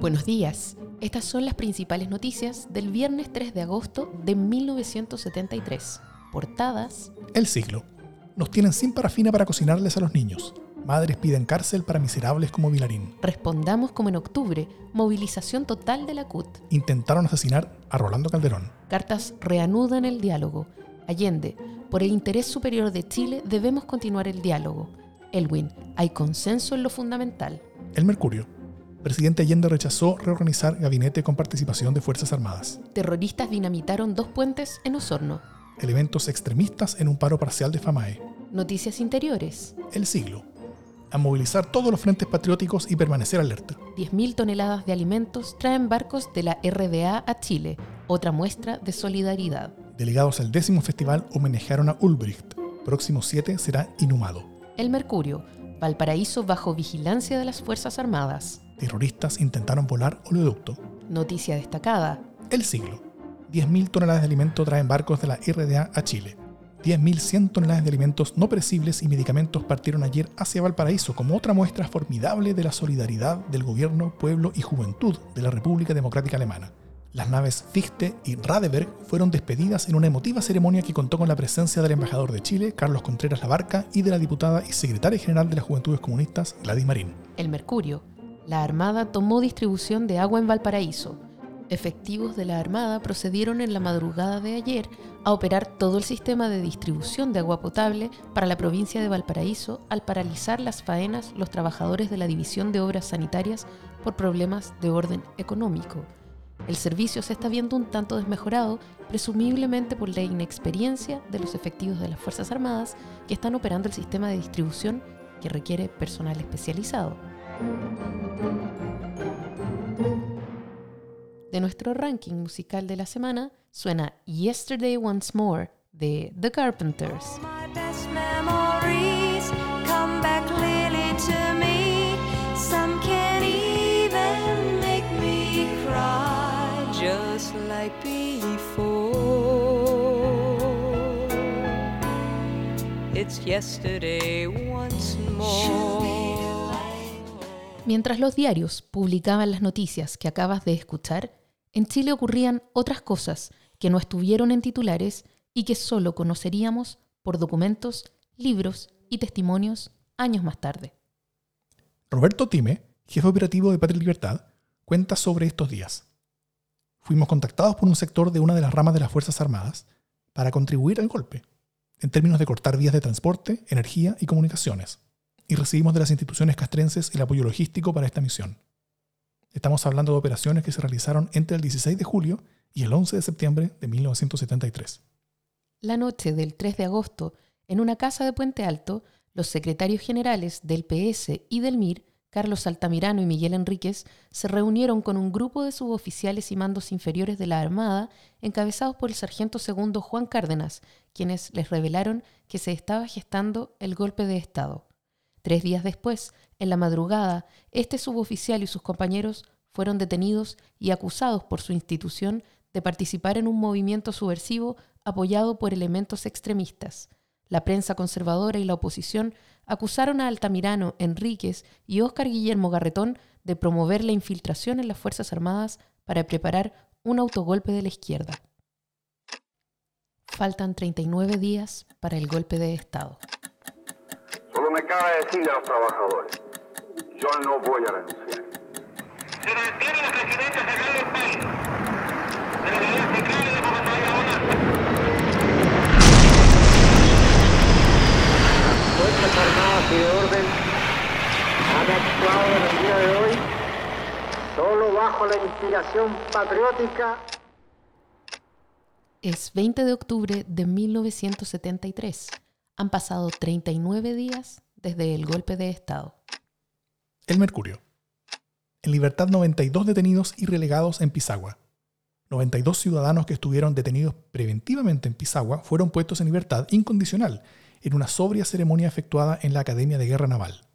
Buenos días. Estas son las principales noticias del viernes 3 de agosto de 1973. Portadas. El siglo. Nos tienen sin parafina para cocinarles a los niños. Madres piden cárcel para miserables como Vilarín. Respondamos como en octubre, movilización total de la CUT. Intentaron asesinar a Rolando Calderón. Cartas reanudan el diálogo. Allende, por el interés superior de Chile debemos continuar el diálogo. Elwin, hay consenso en lo fundamental. El Mercurio. Presidente Allende rechazó reorganizar gabinete con participación de Fuerzas Armadas. Terroristas dinamitaron dos puentes en Osorno. Elementos extremistas en un paro parcial de FAMAE. Noticias interiores. El siglo a movilizar todos los frentes patrióticos y permanecer alerta. 10.000 toneladas de alimentos traen barcos de la RDA a Chile, otra muestra de solidaridad. Delegados al décimo festival homenajearon a Ulbricht. Próximo 7 será inhumado. El Mercurio, Valparaíso bajo vigilancia de las Fuerzas Armadas. Terroristas intentaron volar oleoducto. Noticia destacada. El siglo. 10.000 toneladas de alimento traen barcos de la RDA a Chile. 10.100 toneladas de alimentos no perecibles y medicamentos partieron ayer hacia Valparaíso como otra muestra formidable de la solidaridad del gobierno, pueblo y juventud de la República Democrática Alemana. Las naves Fichte y Radeberg fueron despedidas en una emotiva ceremonia que contó con la presencia del embajador de Chile, Carlos Contreras Labarca, y de la diputada y secretaria general de las Juventudes Comunistas, Gladys Marín. El Mercurio. La Armada tomó distribución de agua en Valparaíso efectivos de la Armada procedieron en la madrugada de ayer a operar todo el sistema de distribución de agua potable para la provincia de Valparaíso al paralizar las faenas los trabajadores de la División de Obras Sanitarias por problemas de orden económico. El servicio se está viendo un tanto desmejorado, presumiblemente por la inexperiencia de los efectivos de las Fuerzas Armadas que están operando el sistema de distribución que requiere personal especializado de nuestro ranking musical de la semana suena Yesterday Once More de The Carpenters. Mientras los diarios publicaban las noticias que acabas de escuchar, en Chile ocurrían otras cosas que no estuvieron en titulares y que solo conoceríamos por documentos, libros y testimonios años más tarde. Roberto Time, jefe operativo de Patria y Libertad, cuenta sobre estos días. Fuimos contactados por un sector de una de las ramas de las Fuerzas Armadas para contribuir al golpe, en términos de cortar vías de transporte, energía y comunicaciones, y recibimos de las instituciones castrenses el apoyo logístico para esta misión. Estamos hablando de operaciones que se realizaron entre el 16 de julio y el 11 de septiembre de 1973. La noche del 3 de agosto, en una casa de Puente Alto, los secretarios generales del PS y del MIR, Carlos Altamirano y Miguel Enríquez, se reunieron con un grupo de suboficiales y mandos inferiores de la Armada, encabezados por el sargento segundo Juan Cárdenas, quienes les revelaron que se estaba gestando el golpe de Estado. Tres días después, en la madrugada, este suboficial y sus compañeros fueron detenidos y acusados por su institución de participar en un movimiento subversivo apoyado por elementos extremistas. La prensa conservadora y la oposición acusaron a Altamirano, Enríquez y Óscar Guillermo Garretón de promover la infiltración en las Fuerzas Armadas para preparar un autogolpe de la izquierda. Faltan 39 días para el golpe de Estado. Solo me cabe decir a los trabajadores, yo no voy a renunciar. Se mantiene la presidencia general del país, de la unidad central y de Bogotá Bonanza. Fuerzas Armadas y de Orden han actuado en el día de hoy solo bajo patriótica. Es 20 de octubre de 1973. Han pasado 39 días desde el golpe de Estado. El Mercurio. En libertad 92 detenidos y relegados en Pisagua. 92 ciudadanos que estuvieron detenidos preventivamente en Pisagua fueron puestos en libertad incondicional en una sobria ceremonia efectuada en la Academia de Guerra Naval.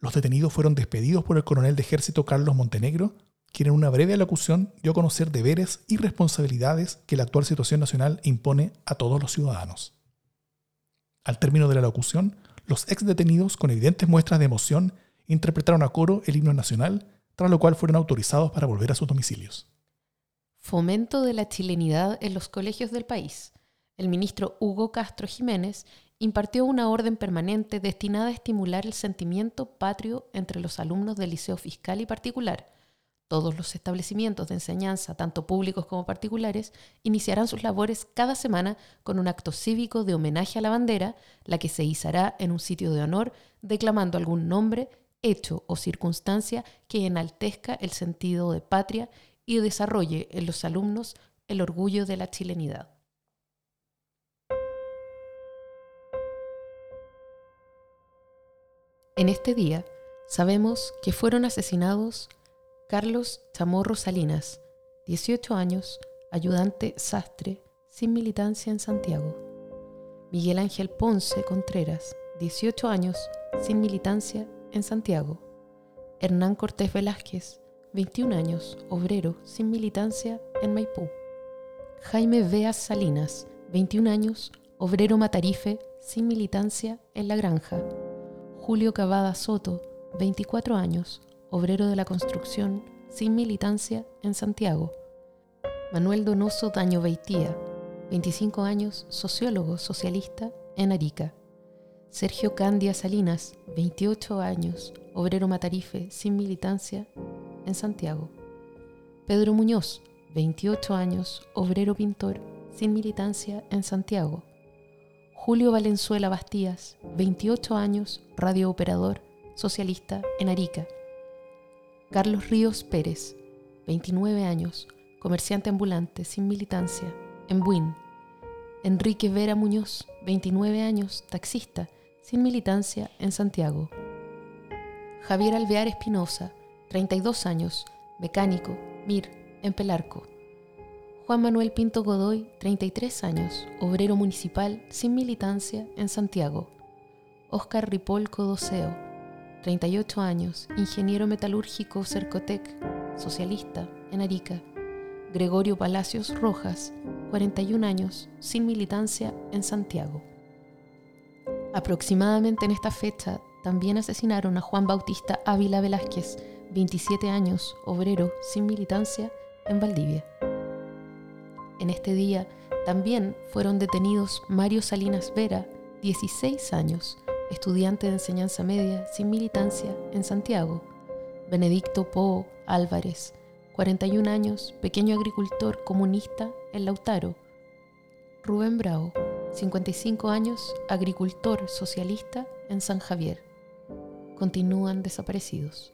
Los detenidos fueron despedidos por el coronel de ejército Carlos Montenegro, quien en una breve alocución dio a conocer deberes y responsabilidades que la actual situación nacional impone a todos los ciudadanos. Al término de la locución, los ex detenidos, con evidentes muestras de emoción, interpretaron a coro el himno nacional, tras lo cual fueron autorizados para volver a sus domicilios. Fomento de la chilenidad en los colegios del país. El ministro Hugo Castro Jiménez impartió una orden permanente destinada a estimular el sentimiento patrio entre los alumnos del liceo fiscal y particular. Todos los establecimientos de enseñanza, tanto públicos como particulares, iniciarán sus labores cada semana con un acto cívico de homenaje a la bandera, la que se izará en un sitio de honor, declamando algún nombre, hecho o circunstancia que enaltezca el sentido de patria y desarrolle en los alumnos el orgullo de la chilenidad. En este día sabemos que fueron asesinados Carlos Chamorro Salinas, 18 años, ayudante sastre, sin militancia en Santiago. Miguel Ángel Ponce Contreras, 18 años, sin militancia en Santiago. Hernán Cortés Velázquez, 21 años, obrero, sin militancia en Maipú. Jaime Veas Salinas, 21 años, obrero matarife, sin militancia en La Granja. Julio Cavada Soto, 24 años, obrero de la construcción, sin militancia en Santiago. Manuel Donoso Daño Beitía, 25 años, sociólogo socialista en Arica. Sergio Candia Salinas, 28 años, obrero matarife, sin militancia en Santiago. Pedro Muñoz, 28 años, obrero pintor, sin militancia en Santiago. Julio Valenzuela Bastías, 28 años, radiooperador, socialista en Arica. Carlos Ríos Pérez, 29 años, comerciante ambulante sin militancia, en Buin. Enrique Vera Muñoz, 29 años, taxista, sin militancia en Santiago. Javier Alvear Espinosa, 32 años, mecánico, MIR, en Pelarco. Juan Manuel Pinto Godoy, 33 años, obrero municipal sin militancia en Santiago. Óscar Ripoll Codoseo, 38 años, ingeniero metalúrgico Cercotec, socialista en Arica. Gregorio Palacios Rojas, 41 años, sin militancia en Santiago. Aproximadamente en esta fecha también asesinaron a Juan Bautista Ávila Velázquez, 27 años, obrero sin militancia en Valdivia. En este día también fueron detenidos Mario Salinas Vera, 16 años, estudiante de enseñanza media sin militancia en Santiago. Benedicto Po Álvarez, 41 años, pequeño agricultor comunista en Lautaro. Rubén Bravo, 55 años, agricultor socialista en San Javier. Continúan desaparecidos.